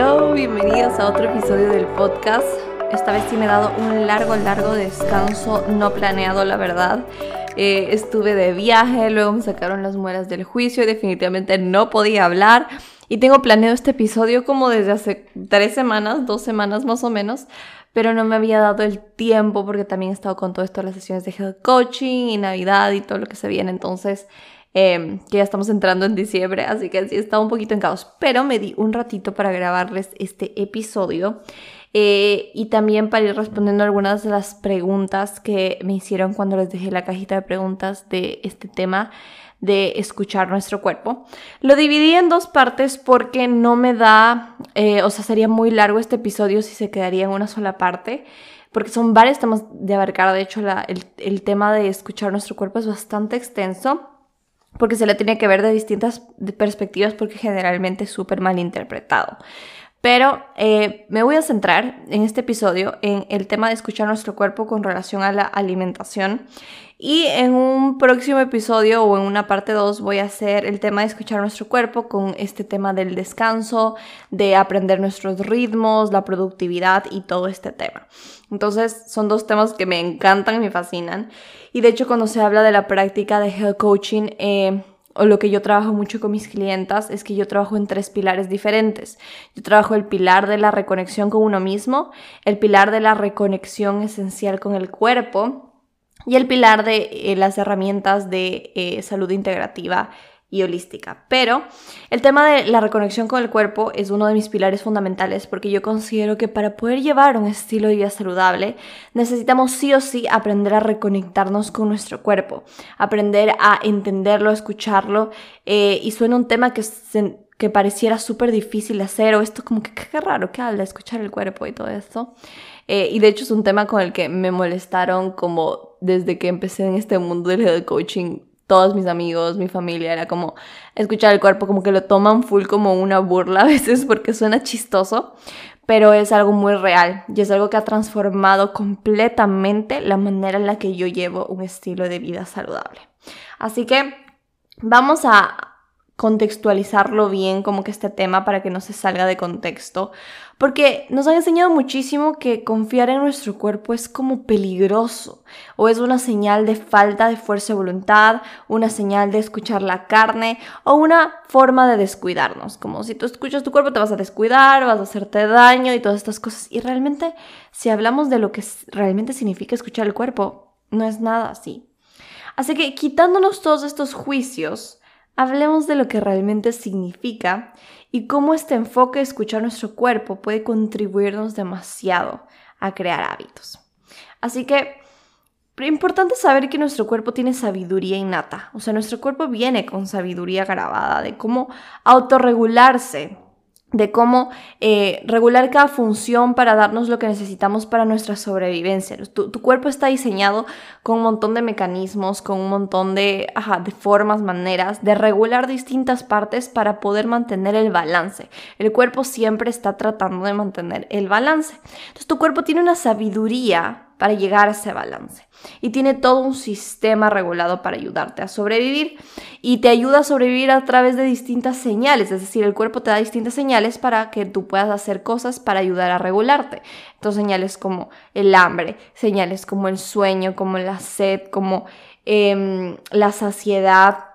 Hello, bienvenidos a otro episodio del podcast. Esta vez sí me he dado un largo, largo descanso, no planeado la verdad. Eh, estuve de viaje, luego me sacaron las muelas del juicio y definitivamente no podía hablar. Y tengo planeado este episodio como desde hace tres semanas, dos semanas más o menos, pero no me había dado el tiempo porque también he estado con todo esto las sesiones de health coaching y Navidad y todo lo que se viene. Entonces, eh, que ya estamos entrando en diciembre, así que sí estaba un poquito en caos, pero me di un ratito para grabarles este episodio. Eh, y también para ir respondiendo algunas de las preguntas que me hicieron cuando les dejé la cajita de preguntas de este tema de escuchar nuestro cuerpo. Lo dividí en dos partes porque no me da, eh, o sea, sería muy largo este episodio si se quedaría en una sola parte, porque son varios temas de abarcar. De hecho, el tema de escuchar nuestro cuerpo es bastante extenso porque se le tiene que ver de distintas perspectivas porque generalmente es súper mal interpretado. Pero eh, me voy a centrar en este episodio en el tema de escuchar nuestro cuerpo con relación a la alimentación. Y en un próximo episodio o en una parte 2 voy a hacer el tema de escuchar nuestro cuerpo con este tema del descanso, de aprender nuestros ritmos, la productividad y todo este tema. Entonces son dos temas que me encantan y me fascinan. Y de hecho cuando se habla de la práctica de health coaching, eh, o lo que yo trabajo mucho con mis clientas es que yo trabajo en tres pilares diferentes. Yo trabajo el pilar de la reconexión con uno mismo, el pilar de la reconexión esencial con el cuerpo y el pilar de eh, las herramientas de eh, salud integrativa y holística. Pero el tema de la reconexión con el cuerpo es uno de mis pilares fundamentales porque yo considero que para poder llevar un estilo de vida saludable necesitamos sí o sí aprender a reconectarnos con nuestro cuerpo, aprender a entenderlo, escucharlo eh, y suena un tema que, que pareciera súper difícil hacer o esto como que qué raro que habla, escuchar el cuerpo y todo esto. Y de hecho es un tema con el que me molestaron como desde que empecé en este mundo del health coaching todos mis amigos, mi familia, era como escuchar el cuerpo, como que lo toman full como una burla a veces porque suena chistoso, pero es algo muy real y es algo que ha transformado completamente la manera en la que yo llevo un estilo de vida saludable. Así que vamos a contextualizarlo bien como que este tema para que no se salga de contexto, porque nos han enseñado muchísimo que confiar en nuestro cuerpo es como peligroso o es una señal de falta de fuerza de voluntad, una señal de escuchar la carne o una forma de descuidarnos, como si tú escuchas tu cuerpo te vas a descuidar, vas a hacerte daño y todas estas cosas. Y realmente, si hablamos de lo que realmente significa escuchar el cuerpo, no es nada así. Así que quitándonos todos estos juicios, hablemos de lo que realmente significa y cómo este enfoque de escuchar nuestro cuerpo puede contribuirnos demasiado a crear hábitos. Así que, importante saber que nuestro cuerpo tiene sabiduría innata, o sea, nuestro cuerpo viene con sabiduría grabada de cómo autorregularse de cómo eh, regular cada función para darnos lo que necesitamos para nuestra sobrevivencia. Tu, cuerpo está diseñado con un montón de mecanismos, con un montón de, de formas, maneras de regular distintas partes para poder mantener el balance. El cuerpo siempre está tratando de mantener el balance. Entonces tu cuerpo tiene una sabiduría para llegar a ese balance. Y tiene todo un sistema regulado para ayudarte a sobrevivir. Y te ayuda a sobrevivir a través de distintas señales. Es decir, el cuerpo te da distintas señales para que tú puedas hacer cosas para ayudar a regularte. Entonces, señales como el hambre, señales como el sueño, como la sed, como em, la saciedad,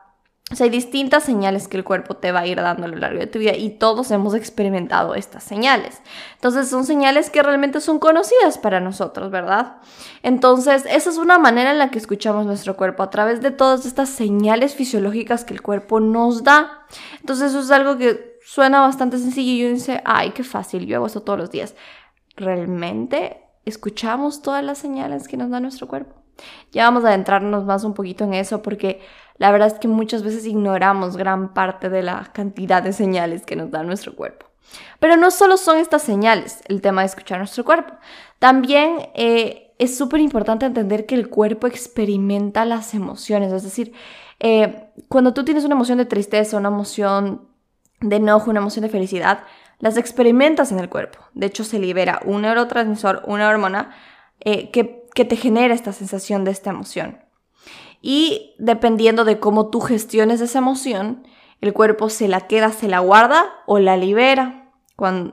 o sea, hay distintas señales que el cuerpo te va a ir dando a lo largo de tu vida y todos hemos experimentado estas señales. Entonces son señales que realmente son conocidas para nosotros, ¿verdad? Entonces esa es una manera en la que escuchamos nuestro cuerpo a través de todas estas señales fisiológicas que el cuerpo nos da. Entonces eso es algo que suena bastante sencillo y yo dice, ay, qué fácil, yo hago eso todos los días. ¿Realmente escuchamos todas las señales que nos da nuestro cuerpo? Ya vamos a adentrarnos más un poquito en eso porque la verdad es que muchas veces ignoramos gran parte de la cantidad de señales que nos da nuestro cuerpo. Pero no solo son estas señales el tema de escuchar nuestro cuerpo, también eh, es súper importante entender que el cuerpo experimenta las emociones, es decir, eh, cuando tú tienes una emoción de tristeza, una emoción de enojo, una emoción de felicidad, las experimentas en el cuerpo. De hecho, se libera un neurotransmisor, una hormona eh, que, que te genera esta sensación de esta emoción. Y dependiendo de cómo tú gestiones esa emoción, el cuerpo se la queda, se la guarda o la libera.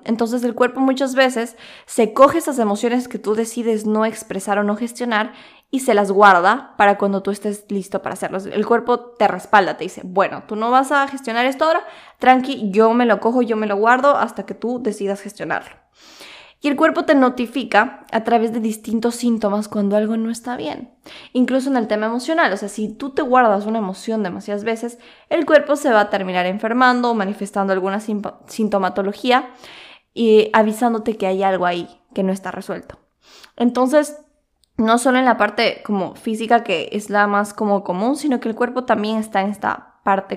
entonces el cuerpo muchas veces se coge esas emociones que tú decides no expresar o no gestionar y se las guarda para cuando tú estés listo para hacerlo. El cuerpo te respalda, te dice, bueno, tú no vas a gestionar esto ahora, tranqui, yo me lo cojo, yo me lo guardo hasta que tú decidas gestionarlo. Y el cuerpo te notifica a través de distintos síntomas cuando algo no está bien. Incluso en el tema emocional, o sea, si tú te guardas una emoción demasiadas veces, el cuerpo se va a terminar enfermando o manifestando alguna sintomatología y avisándote que hay algo ahí que no está resuelto. Entonces, no solo en la parte como física que es la más como común, sino que el cuerpo también está en esta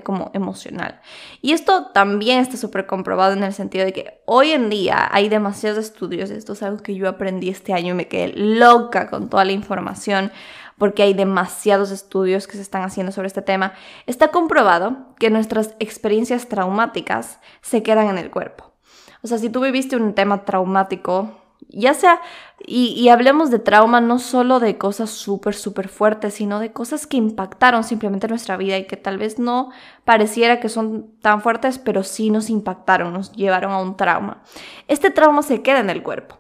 como emocional. Y esto también está súper comprobado en el sentido de que hoy en día hay demasiados estudios, esto es algo que yo aprendí este año y me quedé loca con toda la información porque hay demasiados estudios que se están haciendo sobre este tema, está comprobado que nuestras experiencias traumáticas se quedan en el cuerpo. O sea, si tú viviste un tema traumático, ya sea, y, hablemos de trauma no solo de cosas súper, súper fuertes, sino de cosas que impactaron simplemente nuestra vida y que tal vez no pareciera que son tan fuertes, pero sí nos impactaron, nos llevaron a un trauma. Este trauma se queda en el cuerpo.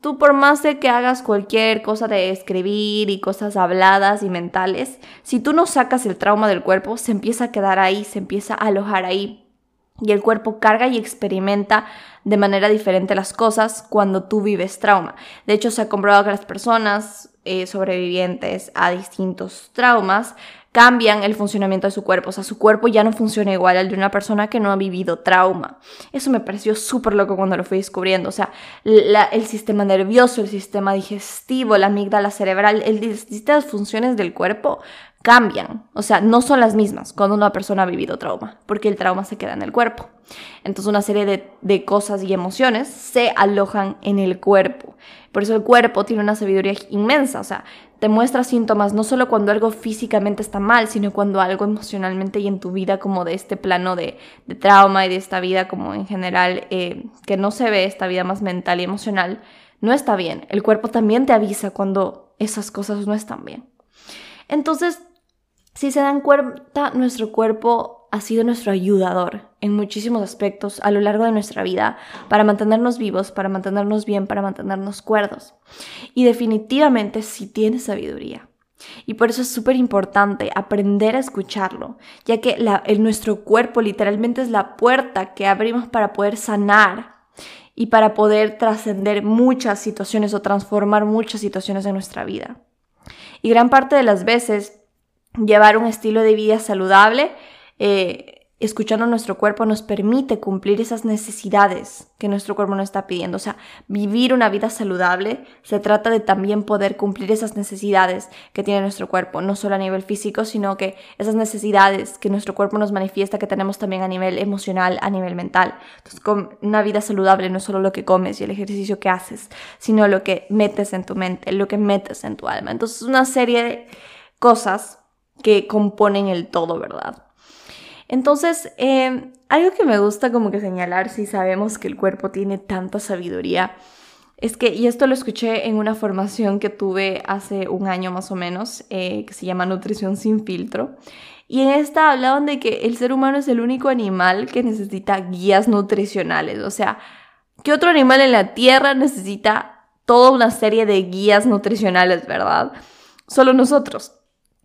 Tú por más de que hagas cualquier cosa de escribir y cosas habladas y mentales, si tú no sacas el trauma del cuerpo, se empieza a quedar ahí, se empieza a alojar ahí y el cuerpo carga y experimenta de manera diferente las cosas cuando tú vives trauma. De hecho, se ha comprobado que las personas eh, sobrevivientes a distintos traumas cambian el funcionamiento de su cuerpo. O sea, su cuerpo ya no funciona igual al de una persona que no ha vivido trauma. Eso me pareció súper loco cuando lo fui descubriendo. O sea, el sistema nervioso, el sistema digestivo, la amígdala cerebral, el distintas funciones del cuerpo cambian, o sea, no son las mismas cuando una persona ha vivido trauma, porque el trauma se queda en el cuerpo. Entonces una serie de, de, cosas y emociones se alojan en el cuerpo. Por eso el cuerpo tiene una sabiduría inmensa, o sea, te muestra síntomas no solo cuando algo físicamente está mal, sino cuando algo emocionalmente y en tu vida como de este plano de, de trauma y de esta vida como en general eh, que no se ve, esta vida más mental y emocional, no está bien. El cuerpo también te avisa cuando esas cosas no están bien. Entonces, si se dan cuenta, nuestro cuerpo ha sido nuestro ayudador en muchísimos aspectos a lo largo de nuestra vida para mantenernos vivos, para mantenernos bien, para mantenernos cuerdos. Y definitivamente sí tiene sabiduría. Y por eso es súper importante aprender a escucharlo, ya que nuestro cuerpo literalmente es la puerta que abrimos para poder sanar y para poder trascender muchas situaciones o transformar muchas situaciones de nuestra vida. Y gran parte de las veces llevar un estilo de vida saludable, eh, escuchando nuestro cuerpo nos permite cumplir esas necesidades que nuestro cuerpo nos está pidiendo. O sea, vivir una vida saludable se trata de también poder cumplir esas necesidades que tiene nuestro cuerpo, no solo a nivel físico, sino que esas necesidades que nuestro cuerpo nos manifiesta que tenemos también a nivel emocional, a nivel mental. Entonces, con una vida saludable no es solo lo que comes y el ejercicio que haces, sino lo que metes en tu mente, lo que metes en tu alma. Entonces, una serie de cosas que componen el todo, ¿verdad? Entonces, em, algo que me gusta como que señalar si sabemos que el cuerpo tiene tanta sabiduría, es que, y esto lo escuché en una formación que tuve hace un año más o menos, eh, que se llama Nutrición sin filtro, y en esta hablaban de que el ser humano es el único animal que necesita guías nutricionales, o sea, ¿qué otro animal en la Tierra necesita toda una serie de guías nutricionales, verdad? Solo nosotros.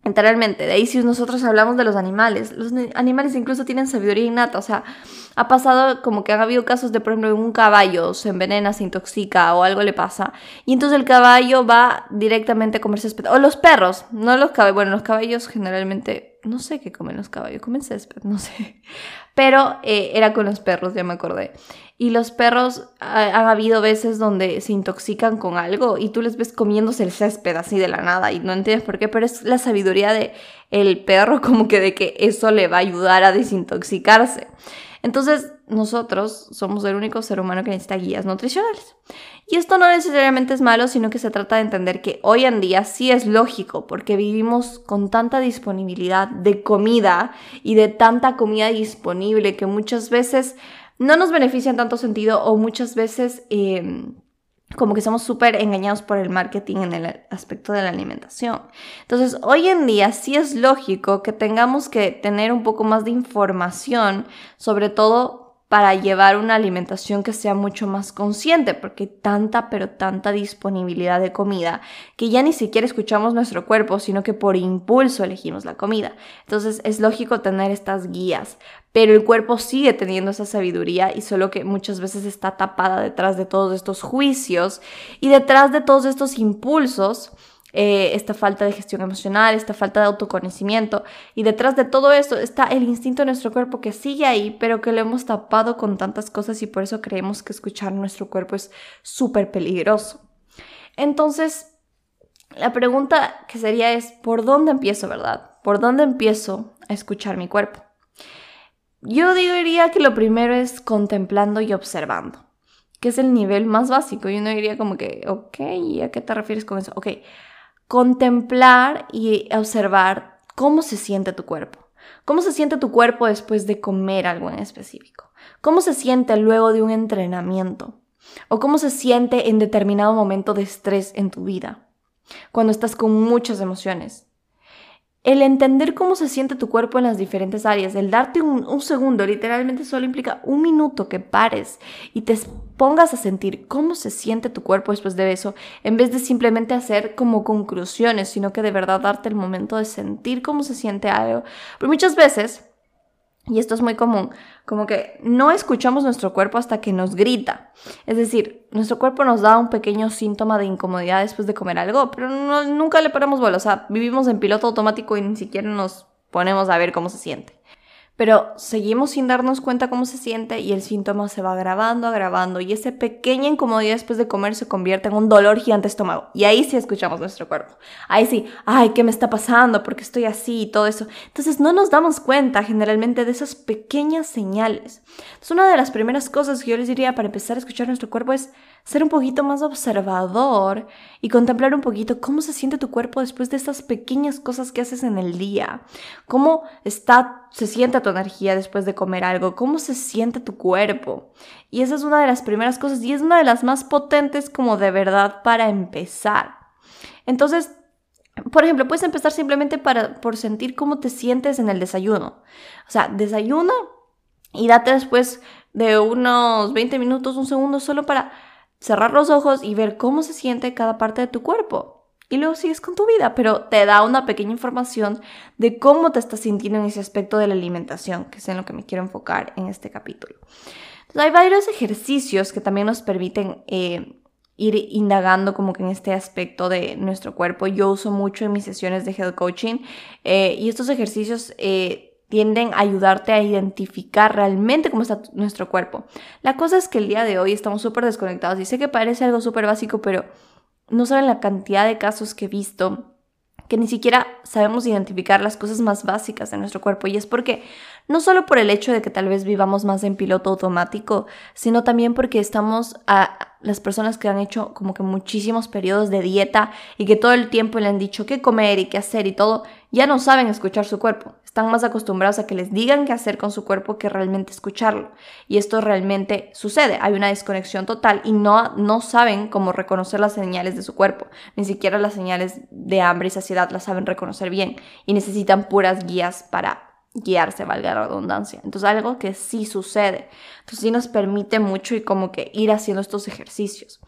Literalmente, de ahí si nosotros hablamos de los animales, los animales incluso tienen sabiduría innata, o sea, ha pasado como que han habido casos de, por ejemplo, un caballo se envenena, se intoxica o algo le pasa, y entonces el caballo va directamente a comerse césped, o los perros, no los caballos, bueno, los caballos generalmente, no sé qué comen los caballos, comen césped, no sé, pero eh, era con los perros, ya me acordé. Y los perros, han habido veces donde se intoxican con algo y tú les ves comiéndose el césped así de la nada y no entiendes por qué, pero es la sabiduría de el perro como que de que eso le va a ayudar a desintoxicarse. Entonces, nosotros somos el único ser humano que necesita guías nutricionales. Y esto no necesariamente es malo, sino que se trata de entender que hoy en día sí es lógico, porque vivimos con tanta disponibilidad de comida y de tanta comida disponible que muchas veces no nos beneficia en tanto sentido o muchas veces em, como que somos súper engañados por el marketing en el aspecto de la alimentación. Entonces, hoy en día sí es lógico que tengamos que tener un poco más de información, sobre todo para llevar una alimentación que sea mucho más consciente, porque tanta, pero tanta disponibilidad de comida que ya ni siquiera escuchamos nuestro cuerpo, sino que por impulso elegimos la comida. Entonces es lógico tener estas guías, pero el cuerpo sigue teniendo esa sabiduría y solo que muchas veces está tapada detrás de todos estos juicios y detrás de todos estos impulsos eh, esta falta de gestión emocional, esta falta de autoconocimiento. Y detrás de todo esto está el instinto de nuestro cuerpo que sigue ahí, pero que lo hemos tapado con tantas cosas y por eso creemos que escuchar nuestro cuerpo es súper peligroso. Entonces, la pregunta que sería es, ¿por dónde empiezo, verdad? ¿Por dónde empiezo a escuchar mi cuerpo? Yo diría que lo primero es contemplando y observando, que es el nivel más básico. Y uno diría como que, ok, ¿a qué te refieres con eso? Ok, contemplar y observar cómo se siente tu cuerpo. ¿Cómo se siente tu cuerpo después de comer algo en específico? ¿Cómo se siente luego de un entrenamiento? ¿O cómo se siente en determinado momento de estrés en tu vida? Cuando estás con muchas emociones el entender cómo se siente tu cuerpo en las diferentes áreas, el darte un, segundo, literalmente solo implica un minuto que pares y te pongas a sentir cómo se siente tu cuerpo después de eso, en vez de simplemente hacer como conclusiones, sino que de verdad darte el momento de sentir cómo se siente algo. Porque muchas veces y esto es muy común, como que no escuchamos nuestro cuerpo hasta que nos grita. Es decir, nuestro cuerpo nos da un pequeño síntoma de incomodidad después de comer algo, pero nunca le paramos bola. O sea, vivimos en piloto automático y ni siquiera nos ponemos a ver cómo se siente pero seguimos sin darnos cuenta cómo se siente y el síntoma se va agravando, agravando y esa pequeña incomodidad después de comer se convierte en un dolor gigante estómago y ahí sí escuchamos nuestro cuerpo. Ahí sí, ay, ¿qué me está pasando? ¿Por qué estoy así? Y todo eso. Entonces no nos damos cuenta generalmente de esas pequeñas señales. Entonces una de las primeras cosas que yo les diría para empezar a escuchar nuestro cuerpo es ser un poquito más observador y contemplar un poquito cómo se siente tu cuerpo después de estas pequeñas cosas que haces en el día. Cómo está, se siente tu energía después de comer algo, cómo se siente tu cuerpo. Y esa es una de las primeras cosas y es una de las más potentes como de verdad para empezar. Entonces, por ejemplo, puedes empezar simplemente para, por sentir cómo te sientes en el desayuno. O sea, desayuna y date después de unos 20 minutos, un segundo, solo para cerrar los ojos y ver cómo se siente cada parte de tu cuerpo. Y luego sigues con tu vida, pero te da una pequeña información de cómo te estás sintiendo en ese aspecto de la alimentación, que es en lo que me quiero enfocar en este capítulo. Entonces, hay varios ejercicios que también nos permiten eh, ir indagando como que en este aspecto de nuestro cuerpo. Yo uso mucho en mis sesiones de health coaching eh, y estos ejercicios eh, tienden a ayudarte a identificar realmente cómo está nuestro cuerpo. La cosa es que el día de hoy estamos súper desconectados y sé que parece algo súper básico, pero no saben la cantidad de casos que he visto que ni siquiera sabemos identificar las cosas más básicas de nuestro cuerpo y es porque no solo por el hecho de que tal vez vivamos más en piloto automático, sino también porque estamos a las personas que han hecho como que muchísimos periodos de dieta y que todo el tiempo le han dicho qué comer y qué hacer y todo, ya no saben escuchar su cuerpo. Están más acostumbrados a que les digan qué hacer con su cuerpo que realmente escucharlo. Y esto realmente sucede. Hay una desconexión total y no, no saben cómo reconocer las señales de su cuerpo. Ni siquiera las señales de hambre y saciedad las saben reconocer bien. Y necesitan puras guías para guiarse, valga la redundancia. Entonces, algo que sí sucede. Entonces, sí nos permite mucho y como que ir haciendo estos ejercicios.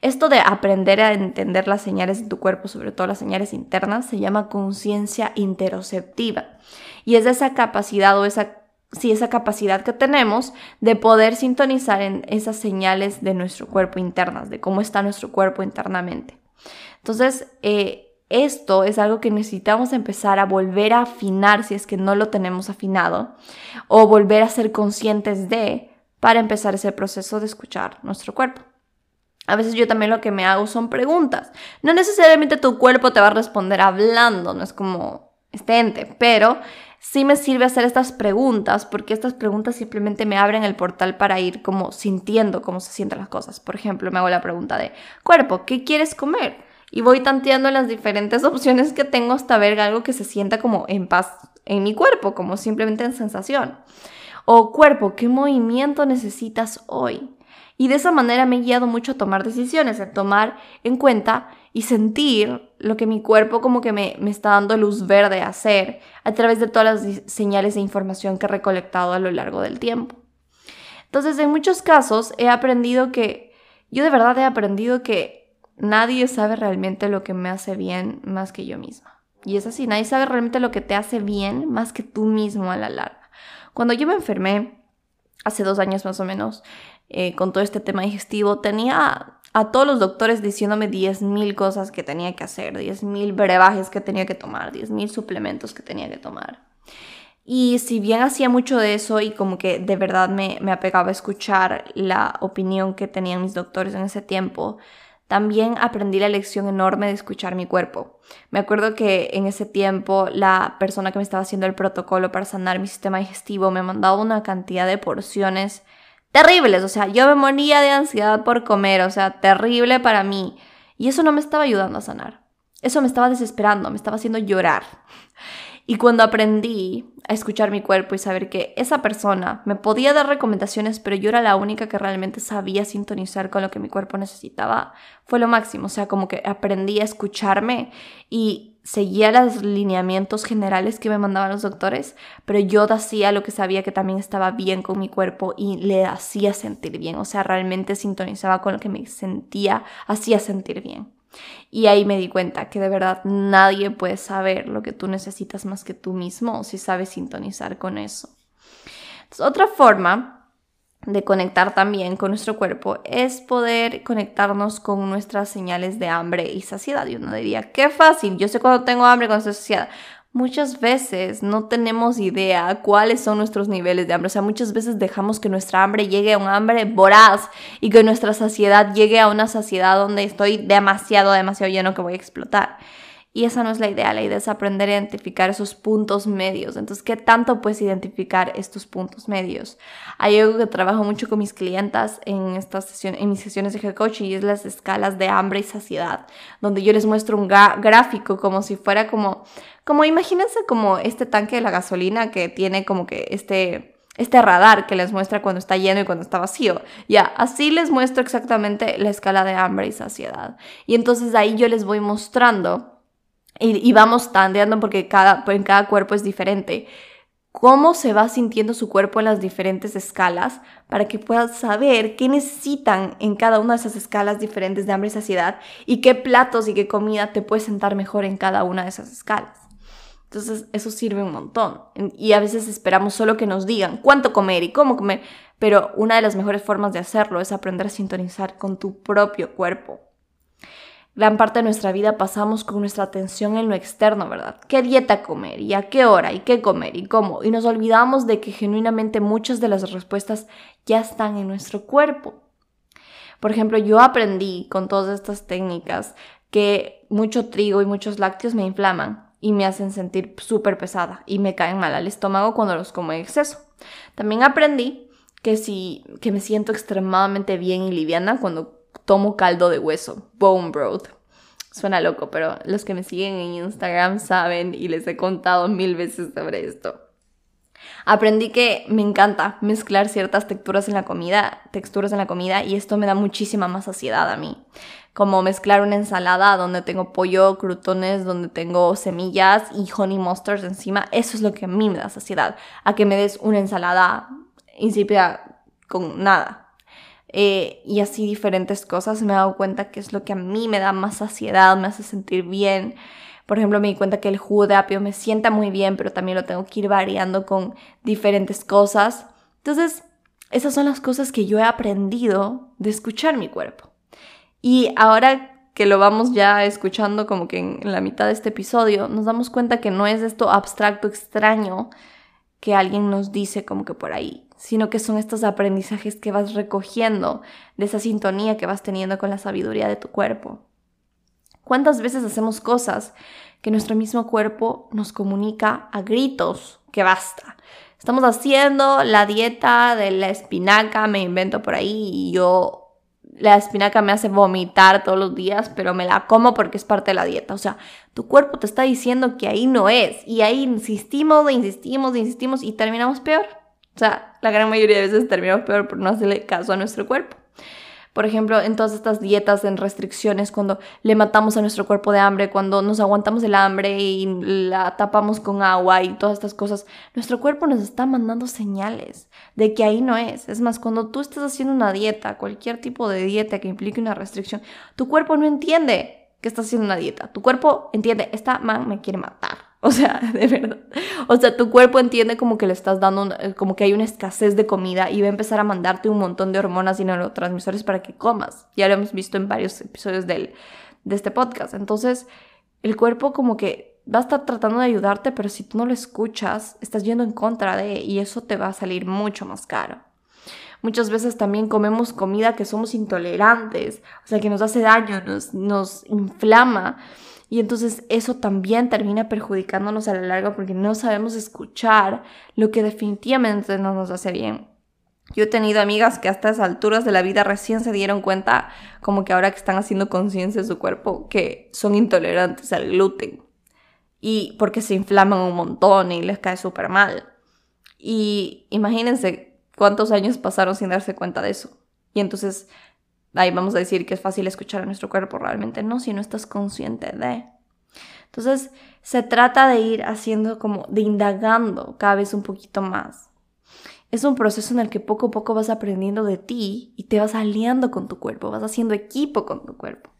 Esto de aprender a entender las señales de tu cuerpo, sobre todo las señales internas, se llama conciencia interoceptiva. Y es esa capacidad o esa sí, esa capacidad que tenemos de poder sintonizar en esas señales de nuestro cuerpo internas, de cómo está nuestro cuerpo internamente. Entonces, eh, esto es algo que necesitamos empezar a volver a afinar si es que no lo tenemos afinado o volver a ser conscientes de para empezar ese proceso de escuchar nuestro cuerpo. A veces yo también lo que me hago son preguntas. No necesariamente tu cuerpo te va a responder hablando, no es como este ente, pero sí me sirve hacer estas preguntas porque estas preguntas simplemente me abren el portal para ir como sintiendo cómo se sienten las cosas. Por ejemplo, me hago la pregunta de, cuerpo, ¿qué quieres comer? Y voy tanteando las diferentes opciones que tengo hasta ver algo que se sienta como en paz en mi cuerpo, como simplemente en sensación. O cuerpo, ¿qué movimiento necesitas hoy? Y de esa manera me he guiado mucho a tomar decisiones, a tomar en cuenta y sentir lo que mi cuerpo como que me, me, está dando luz verde a hacer a través de todas las señales de información que he recolectado a lo largo del tiempo. Entonces, en muchos casos he aprendido que, yo de verdad he aprendido que nadie sabe realmente lo que me hace bien más que yo misma. Y es así, nadie sabe realmente lo que te hace bien más que tú mismo a la larga. Cuando yo me enfermé, hace dos años más o menos, eh, con todo este tema digestivo, tenía a todos los doctores diciéndome 10.000 cosas que tenía que hacer, 10.000 brebajes que tenía que tomar, 10.000 suplementos que tenía que tomar. Y si bien hacía mucho de eso y como que de verdad me, me apegaba a escuchar la opinión que tenían mis doctores en ese tiempo, también aprendí la lección enorme de escuchar mi cuerpo. Me acuerdo que en ese tiempo la persona que me estaba haciendo el protocolo para sanar mi sistema digestivo me mandaba una cantidad de porciones terribles. O sea, yo me moría de ansiedad por comer, o sea, terrible para mí. Y eso no me estaba ayudando a sanar. Eso me estaba desesperando, me estaba haciendo llorar. Y cuando aprendí a escuchar mi cuerpo y saber que esa persona me podía dar recomendaciones, pero yo era la única que realmente sabía sintonizar con lo que mi cuerpo necesitaba, fue lo máximo. O sea, como que aprendí a escucharme y seguía los lineamientos generales que me mandaban los doctores, pero yo hacía lo que sabía que también estaba bien con mi cuerpo y le hacía sentir bien. O sea, realmente sintonizaba con lo que me sentía, hacía sentir bien. Y ahí me di cuenta que de verdad nadie puede saber lo que tú necesitas más que tú mismo si sabes sintonizar con eso. otra forma de conectar también con nuestro cuerpo es poder conectarnos con nuestras señales de hambre y saciedad. Y uno diría, qué fácil, yo sé cuando tengo hambre, cuando estoy saciada. Muchas veces no tenemos idea cuáles son nuestros niveles de hambre. O sea, muchas veces dejamos que nuestra hambre llegue a un hambre voraz y que nuestra saciedad llegue a una saciedad donde estoy demasiado, demasiado lleno que voy a explotar. Y esa no es la idea, la idea es aprender a identificar esos puntos medios. Entonces, ¿qué tanto puedes identificar estos puntos medios? Hay algo que trabajo mucho con mis clientas en, estas sesiones, en mis sesiones de Health y es las escalas de hambre y saciedad, donde yo les muestro un gráfico como si fuera como, como imagínense como este tanque de la gasolina que tiene como que este, este radar que les muestra cuando está lleno y cuando está vacío. Ya, así les muestro exactamente la escala de hambre y saciedad. Y entonces ahí yo les voy mostrando y, vamos tandeando porque cada, en cada cuerpo es diferente. Cómo se va sintiendo su cuerpo en las diferentes escalas para que puedas saber qué necesitan en cada una de esas escalas diferentes de hambre y saciedad y qué platos y qué comida te puede sentar mejor en cada una de esas escalas. Entonces eso sirve un montón. Y a veces esperamos solo que nos digan cuánto comer y cómo comer, pero una de las mejores formas de hacerlo es aprender a sintonizar con tu propio cuerpo. Gran parte de nuestra vida pasamos con nuestra atención en lo externo, ¿verdad? ¿Qué dieta comer? ¿Y a qué hora? ¿Y qué comer? ¿Y cómo? Y nos olvidamos de que genuinamente muchas de las respuestas ya están en nuestro cuerpo. Por ejemplo, yo aprendí con todas estas técnicas que mucho trigo y muchos lácteos me inflaman y me hacen sentir súper pesada y me caen mal al estómago cuando los como en exceso. También aprendí que si que me siento extremadamente bien y liviana cuando tomo caldo de hueso, bone broth. Suena loco, pero los que me siguen en Instagram saben y les he contado mil veces sobre esto. Aprendí que me encanta mezclar ciertas texturas en la comida, texturas en la comida y esto me da muchísima más saciedad a mí. Como mezclar una ensalada donde tengo pollo, crutones, donde tengo semillas y honey mustards encima, eso es lo que a mí me da saciedad. A que me des una ensalada insípida con nada. Eh, y así diferentes cosas, me he dado cuenta que es lo que a mí me da más saciedad, me hace sentir bien. Por ejemplo, me di cuenta que el jugo de apio me sienta muy bien, pero también lo tengo que ir variando con diferentes cosas. Entonces, esas son las cosas que yo he aprendido de escuchar mi cuerpo. Y ahora que lo vamos ya escuchando como que en la mitad de este episodio, nos damos cuenta que no es esto abstracto, extraño, que alguien nos dice como que por ahí, sino que son estos aprendizajes que vas recogiendo de esa sintonía que vas teniendo con la sabiduría de tu cuerpo. ¿Cuántas veces hacemos cosas que nuestro mismo cuerpo nos comunica a gritos que basta? Estamos haciendo la dieta de la espinaca, me invento por ahí y yo la espinaca me hace vomitar todos los días, pero me la como porque es parte de la dieta. O sea, tu cuerpo te está diciendo que ahí no es. Y ahí insistimos, insistimos, insistimos y terminamos peor. O sea, la gran mayoría de veces terminamos peor por no hacerle caso a nuestro cuerpo. Por ejemplo, en todas estas dietas, en restricciones, cuando le matamos a nuestro cuerpo de hambre, cuando nos aguantamos el hambre y la tapamos con agua y todas estas cosas, nuestro cuerpo nos está mandando señales de que ahí no es. Es más, cuando tú estás haciendo una dieta, cualquier tipo de dieta que implique una restricción, tu cuerpo no entiende que estás haciendo una dieta. Tu cuerpo entiende, esta man me quiere matar O sea, de verdad. O sea, tu cuerpo entiende como que le estás dando, eh, como que hay una escasez de comida y va a empezar a mandarte un montón de hormonas y neurotransmisores para que comas. Ya lo hemos visto en varios episodios del, de este podcast. Entonces, el cuerpo como que va a estar tratando de ayudarte, pero si tú no lo escuchas, estás yendo en contra de y eso te va a salir mucho más caro. Muchas veces también comemos comida que somos intolerantes, o sea, que nos hace daño, nos, nos inflama. Y entonces eso también termina perjudicándonos a la larga porque no sabemos escuchar lo que definitivamente no nos hace bien. Yo he tenido amigas que hasta esas alturas de la vida recién se dieron cuenta, como que ahora que están haciendo conciencia de su cuerpo, que son intolerantes al gluten. Y porque se inflaman un montón y les cae súper mal. Y imagínense cuántos años pasaron sin darse cuenta de eso. Y entonces ahí vamos a decir que es fácil escuchar a nuestro cuerpo, realmente no, si no estás consciente de. Entonces, se trata de ir haciendo como, de indagando cada vez un poquito más. Es un proceso en el que poco a poco vas aprendiendo de ti y te vas aliando con tu cuerpo, vas haciendo equipo con tu cuerpo.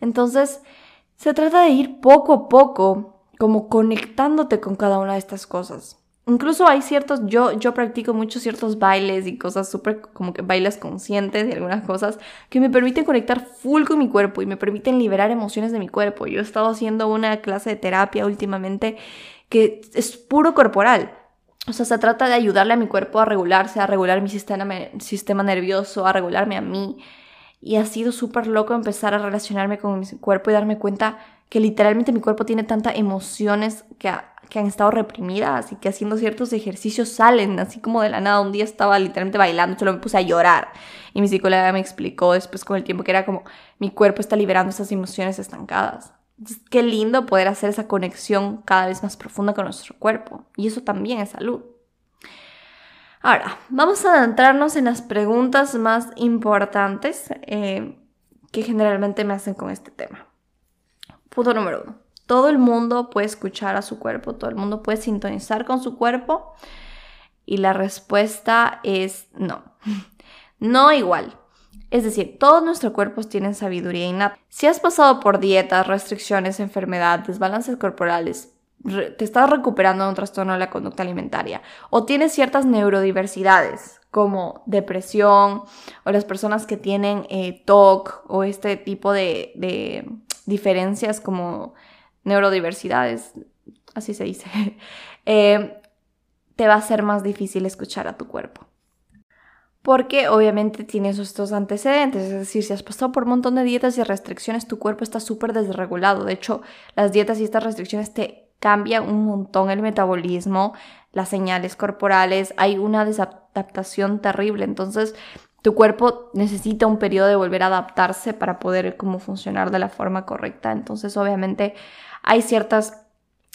Entonces, se trata de ir poco a poco como conectándote con cada una de estas cosas. Incluso hay ciertos, yo, yo practico mucho ciertos bailes y cosas súper como que bailes conscientes y algunas cosas que me permiten conectar full con mi cuerpo y me permiten liberar emociones de mi cuerpo. Yo he estado haciendo una clase de terapia últimamente que es puro corporal. O sea, se trata de ayudarle a mi cuerpo a regularse, a regular mi sistema, sistema nervioso, a regularme a mí. Y ha sido súper loco empezar a relacionarme con mi cuerpo y darme cuenta que literalmente mi cuerpo tiene tantas emociones que que han estado reprimidas y que haciendo ciertos ejercicios salen, así como de la nada. Un día estaba literalmente bailando, solo me puse a llorar. Y mi psicóloga me explicó después con el tiempo que era como mi cuerpo está liberando esas emociones estancadas. qué lindo poder hacer esa conexión cada vez más profunda con nuestro cuerpo. Y eso también es salud. Ahora, vamos a adentrarnos en las preguntas más importantes eh, que generalmente me hacen con este tema. Punto número uno. Todo el mundo puede escuchar a su cuerpo, todo el mundo puede sintonizar con su cuerpo. Y la respuesta es no. No igual. Es decir, todos nuestros cuerpos tienen sabiduría innata. Si has pasado por dietas, restricciones, enfermedades, desbalances corporales, te estás recuperando de un trastorno de la conducta alimentaria o tienes ciertas neurodiversidades como depresión o las personas que tienen eh, TOC o este tipo de diferencias como neurodiversidades, así se dice, eh, te va a ser más difícil escuchar a tu cuerpo. Porque obviamente tienes estos antecedentes, es decir, si has pasado por un montón de dietas y restricciones, tu cuerpo está súper desregulado. De hecho, las dietas y estas restricciones te cambian un montón el metabolismo, las señales corporales, hay una desadaptación terrible. Entonces, tu cuerpo necesita un periodo de volver a adaptarse para poder como funcionar de la forma correcta. Entonces, obviamente, hay ciertas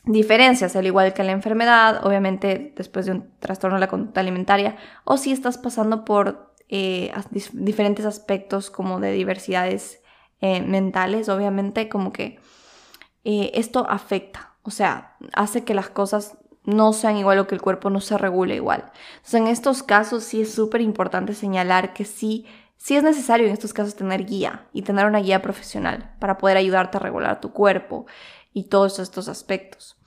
diferencias, al igual que la enfermedad, obviamente después de un trastorno de la conducta alimentaria, o si estás pasando por eh, diferentes aspectos como de diversidades eh, mentales, obviamente como que eh, esto afecta, o sea, hace que las cosas no sean igual o que el cuerpo no se regule igual. Entonces, en estos casos sí es súper importante señalar que sí, sí es necesario en estos casos tener guía y tener una guía profesional para poder ayudarte a regular tu cuerpo y todos estos aspectos.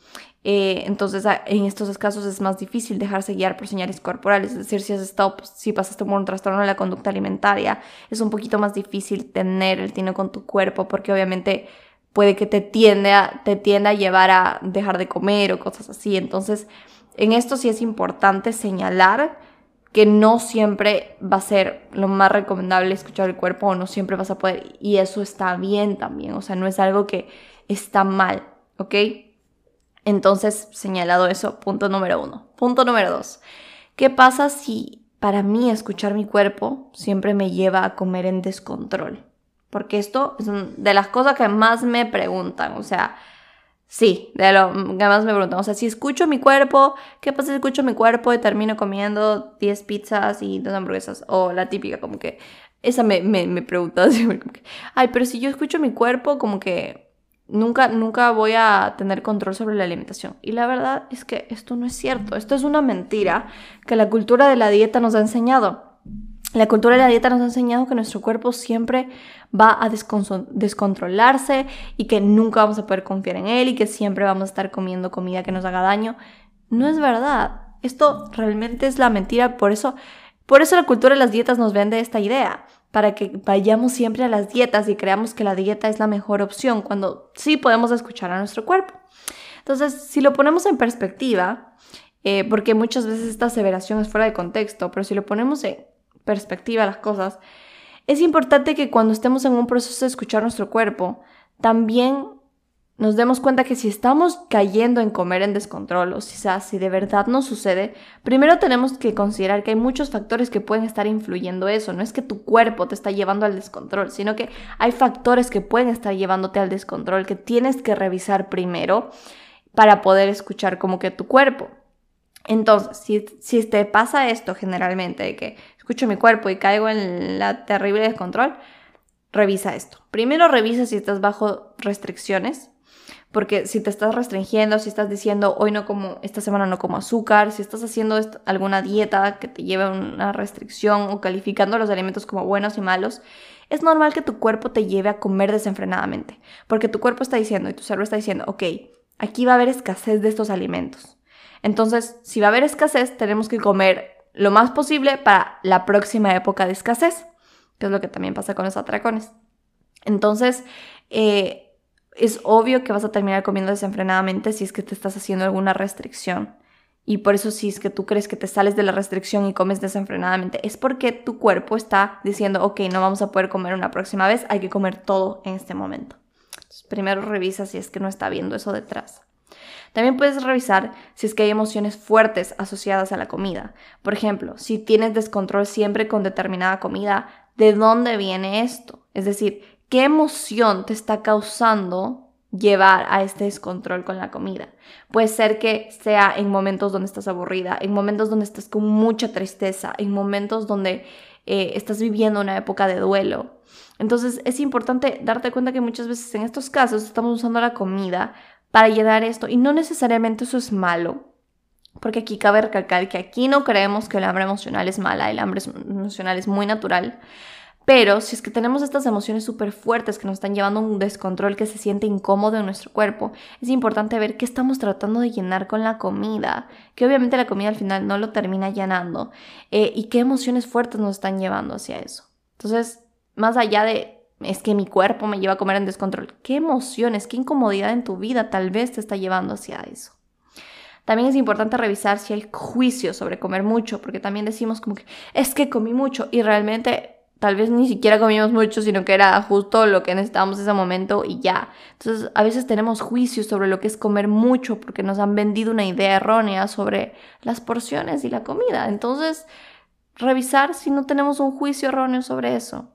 Eh, entonces, en estos casos es más difícil dejarse guiar por señales corporales, es decir, si has estado, pues, si pasaste por un trastorno de la conducta alimentaria, es un poquito más difícil tener el tino con tu cuerpo, porque obviamente puede que te tienda, te tienda a llevar a dejar de comer o cosas así. Entonces, en esto sí es importante señalar que no siempre va a ser lo más recomendable escuchar el cuerpo o no siempre vas a poder, y eso está bien también, o sea, no es algo que está mal, ¿ok? Entonces, señalado eso, punto número uno. Punto número dos. ¿Qué pasa si para mí escuchar mi cuerpo siempre me lleva a comer en descontrol? Porque esto es de las cosas que más me preguntan, o sea, sí, de lo que más me preguntan. O sea, si escucho mi cuerpo, ¿qué pasa si escucho mi cuerpo y termino comiendo 10 pizzas y dos hamburguesas? O la típica, como que esa me, me, me ay, pero si yo escucho mi cuerpo, como que nunca, nunca voy a tener control sobre la alimentación. Y la verdad es que esto no es cierto, esto es una mentira que la cultura de la dieta nos ha enseñado. La cultura de la dieta nos ha enseñado que nuestro cuerpo siempre va a descontrolarse y que nunca vamos a poder confiar en él y que siempre vamos a estar comiendo comida que nos haga daño. No es verdad. Esto realmente es la mentira, por eso por eso la cultura de las dietas nos vende esta idea, para que vayamos siempre a las dietas y creamos que la dieta es la mejor opción, cuando sí podemos escuchar a nuestro cuerpo. Entonces, si lo ponemos en perspectiva, eh, porque muchas veces esta aseveración es fuera de contexto, pero si lo ponemos en perspectiva las cosas, es importante que cuando estemos en un proceso de escuchar nuestro cuerpo, también nos demos cuenta que si estamos cayendo en comer en descontrol, o sea, si de verdad nos sucede, primero tenemos que considerar que hay muchos factores que pueden estar influyendo eso. No es que tu cuerpo te está llevando al descontrol, sino que hay factores que pueden estar llevándote al descontrol que tienes que revisar primero para poder escuchar como que tu cuerpo. Entonces, si, si te pasa esto generalmente, de que escucho mi cuerpo y caigo en la terrible descontrol, revisa esto. Primero revisa si estás bajo restricciones, porque si te estás restringiendo, si estás diciendo hoy no como, esta semana no como azúcar, si estás haciendo alguna dieta que te lleve a una restricción o calificando los alimentos como buenos y malos, es normal que tu cuerpo te lleve a comer desenfrenadamente, porque tu cuerpo está diciendo y tu cerebro está diciendo, ok, aquí va a haber escasez de estos alimentos. Entonces, si va a haber escasez, tenemos que comer lo más posible para la próxima época de escasez, que es lo que también pasa con los atracones. Entonces, eh, es obvio que vas a terminar comiendo desenfrenadamente si es que te estás haciendo alguna restricción. Y por eso si es que tú crees que te sales de la restricción y comes desenfrenadamente, es porque tu cuerpo está diciendo, ok, no vamos a poder comer una próxima vez, hay que comer todo en este momento. primero revisa si es que no está viendo eso detrás. También puedes revisar si es que hay emociones fuertes asociadas a la comida. Por ejemplo, si tienes descontrol siempre con determinada comida, ¿de dónde viene esto? Es decir, ¿Qué emoción te está causando llevar a este descontrol con la comida? Puede ser que sea en momentos donde estás aburrida, en momentos donde estás con mucha tristeza, en momentos donde eh, estás viviendo una época de duelo. Entonces es importante darte cuenta que muchas veces en estos casos estamos usando la comida para llenar esto y no necesariamente eso es malo. Porque aquí cabe recalcar que aquí no creemos que el hambre emocional es mala, el hambre emocional es muy natural. Pero si es que tenemos estas emociones súper fuertes que nos están llevando a un descontrol que se siente incómodo en nuestro cuerpo, es importante ver qué estamos tratando de llenar con la comida, que obviamente la comida al final no lo termina llenando, eh, y qué emociones fuertes nos están llevando hacia eso. Entonces, más allá de es que mi cuerpo me lleva a comer en descontrol, qué emociones, qué incomodidad en tu vida tal vez te está llevando hacia eso. También es importante revisar si hay juicio sobre comer mucho, porque también decimos como que es que comí mucho y realmente tal vez ni siquiera comíamos mucho, sino que era justo lo que necesitábamos en ese momento y ya. Entonces, a veces tenemos juicios sobre lo que es comer mucho porque nos han vendido una idea errónea sobre las porciones y la comida. Entonces, revisar si no tenemos un juicio erróneo sobre eso.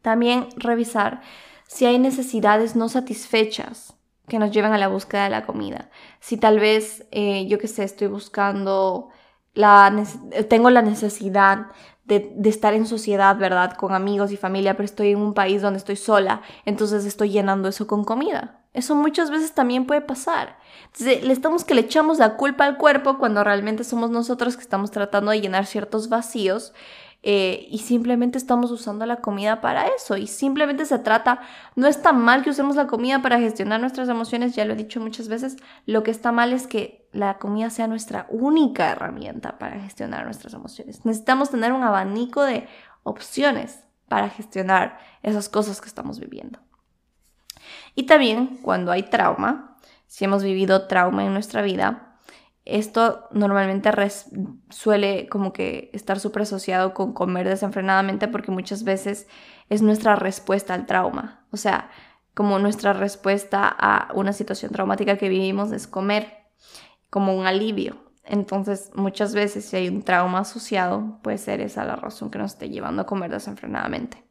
También revisar si hay necesidades no satisfechas que nos llevan a la búsqueda de la comida. Si tal vez, eh, yo qué sé, estoy buscando, la, tengo la necesidad de, estar en sociedad, ¿verdad? Con amigos y familia, pero estoy en un país donde estoy sola, entonces estoy llenando eso con comida. Eso muchas veces también puede pasar. Entonces, le estamos que le echamos la culpa al cuerpo cuando realmente somos nosotros que estamos tratando de llenar ciertos vacíos eh, y simplemente estamos usando la comida para eso. Y simplemente se trata, no está mal que usemos la comida para gestionar nuestras emociones, ya lo he dicho muchas veces, lo que está mal es que la comida sea nuestra única herramienta para gestionar nuestras emociones. Necesitamos tener un abanico de opciones para gestionar esas cosas que estamos viviendo. Y también cuando hay trauma, si hemos vivido trauma en nuestra vida, esto normalmente suele como que estar súper asociado con comer desenfrenadamente porque muchas veces es nuestra respuesta al trauma. O sea, como nuestra respuesta a una situación traumática que vivimos es comer como un alivio. Entonces, muchas veces si hay un trauma asociado, puede ser esa la razón que nos esté llevando a comer desenfrenadamente.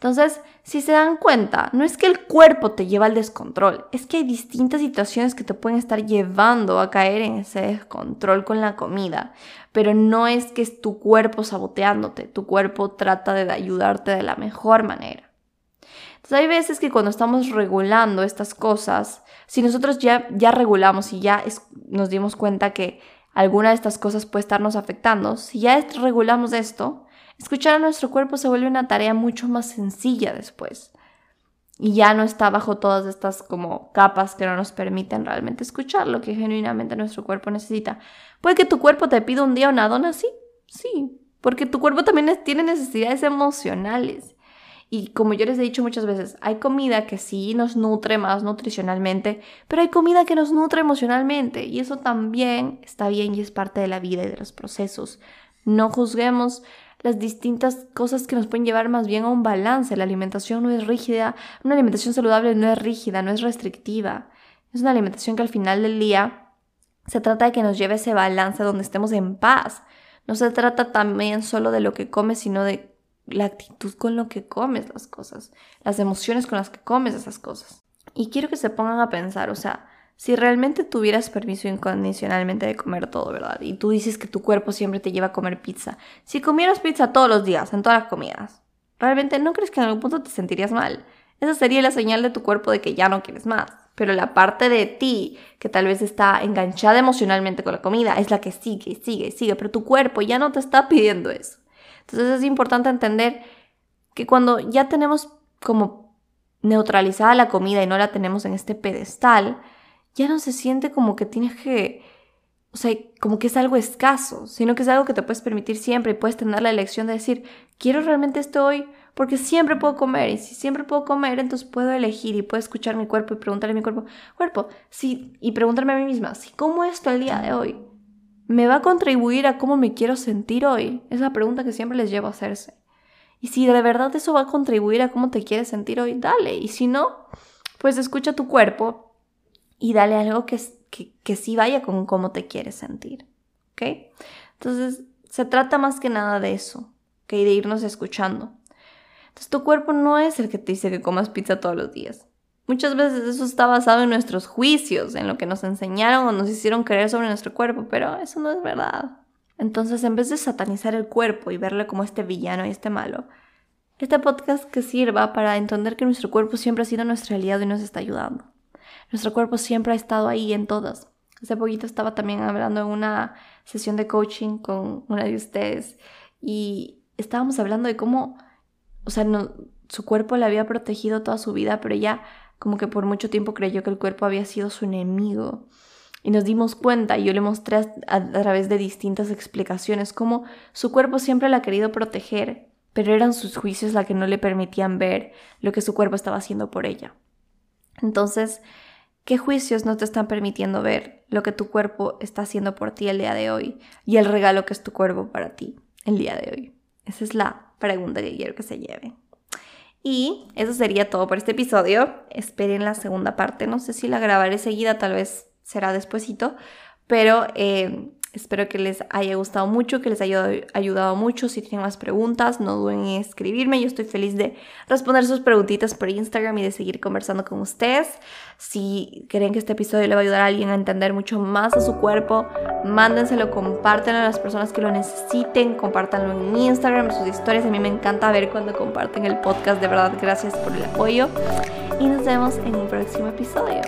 Entonces, si se dan cuenta, no es que el cuerpo te lleva al descontrol, es que hay distintas situaciones que te pueden estar llevando a caer en ese descontrol con la comida, pero no es que es tu cuerpo saboteándote, tu cuerpo trata de ayudarte de la mejor manera. Entonces, hay veces que cuando estamos regulando estas cosas, si nosotros ya, ya regulamos y ya nos dimos cuenta que alguna de estas cosas puede estarnos afectando, si ya regulamos esto, Escuchar a nuestro cuerpo se vuelve una tarea mucho más sencilla después. Y ya no está bajo todas estas como capas que no nos permiten realmente escuchar lo que genuinamente nuestro cuerpo necesita. Puede que tu cuerpo te pida un día una dona, sí, sí, porque tu cuerpo también tiene necesidades emocionales. Y como yo les he dicho muchas veces, hay comida que sí nos nutre más nutricionalmente, pero hay comida que nos nutre emocionalmente. Y eso también está bien y es parte de la vida y de los procesos. No juzguemos las distintas cosas que nos pueden llevar más bien a un balance. La alimentación no es rígida, una alimentación saludable no es rígida, no es restrictiva. Es una alimentación que al final del día se trata de que nos lleve ese balance donde estemos en paz. No se trata también solo de lo que comes, sino de la actitud con lo que comes las cosas, las emociones con las que comes esas cosas. Y quiero que se pongan a pensar, o sea, si realmente tuvieras permiso incondicionalmente de comer todo, ¿verdad? Y tú dices que tu cuerpo siempre te lleva a comer pizza. Si comieras pizza todos los días, en todas las comidas, ¿realmente no crees que en algún punto te sentirías mal? Esa sería la señal de tu cuerpo de que ya no quieres más. Pero la parte de ti que tal vez está enganchada emocionalmente con la comida es la que sigue, sigue, sigue. Pero tu cuerpo ya no te está pidiendo eso. Entonces es importante entender que cuando ya tenemos como neutralizada la comida y no la tenemos en este pedestal, ya no se siente como que tienes que, o sea, como que es algo escaso, sino que es algo que te puedes permitir siempre y puedes tener la elección de decir, quiero realmente esto hoy porque siempre puedo comer y si siempre puedo comer, entonces puedo elegir y puedo escuchar mi cuerpo y preguntarle a mi cuerpo, cuerpo, sí, y preguntarme a mí misma, si como esto el día de hoy, ¿me va a contribuir a cómo me quiero sentir hoy? Es la pregunta que siempre les llevo a hacerse. Y si de verdad eso va a contribuir a cómo te quieres sentir hoy, dale. Y si no, pues escucha tu cuerpo, y dale algo que, que, que sí vaya con cómo te quieres sentir. ¿Ok? Entonces, se trata más que nada de eso, que de irnos escuchando. Entonces, tu cuerpo no es el que te dice que comas pizza todos los días. Muchas veces eso está basado en nuestros juicios, en lo que nos enseñaron o nos hicieron creer sobre nuestro cuerpo, pero eso no es verdad. Entonces, en vez de satanizar el cuerpo y verle como este villano y este malo, este podcast que sirva para entender que nuestro cuerpo siempre ha sido nuestro aliado y nos está ayudando. Nuestro cuerpo siempre ha estado ahí en todas. Hace poquito estaba también hablando en una sesión de coaching con una de ustedes y estábamos hablando de cómo, o sea, su cuerpo le había protegido toda su vida, pero ella como que por mucho tiempo creyó que el cuerpo había sido su enemigo. Y nos dimos cuenta, y yo le mostré a, a través de distintas explicaciones, cómo su cuerpo siempre la ha querido proteger, pero eran sus juicios la que no le permitían ver lo que su cuerpo estaba haciendo por ella. Entonces, ¿qué juicios no te están permitiendo ver lo que tu cuerpo está haciendo por ti el día de hoy y el regalo que es tu cuerpo para ti el día de hoy? Esa es la pregunta que quiero que se lleve. Y eso sería todo por este episodio. Esperen la segunda parte. No sé si la grabaré seguida, tal vez será despuesito. Pero eh, Espero que les haya gustado mucho, que les haya ayudado mucho. Si tienen más preguntas, no duden en escribirme. Yo estoy feliz de responder sus preguntitas por Instagram y de seguir conversando con ustedes. Si creen que este episodio le va a ayudar a alguien a entender mucho más a su cuerpo, mándenselo, compártenlo a las personas que lo necesiten, compártanlo en Instagram, sus historias. A mí me encanta ver cuando comparten el podcast. De verdad, gracias por el apoyo. Y nos vemos en un próximo episodio.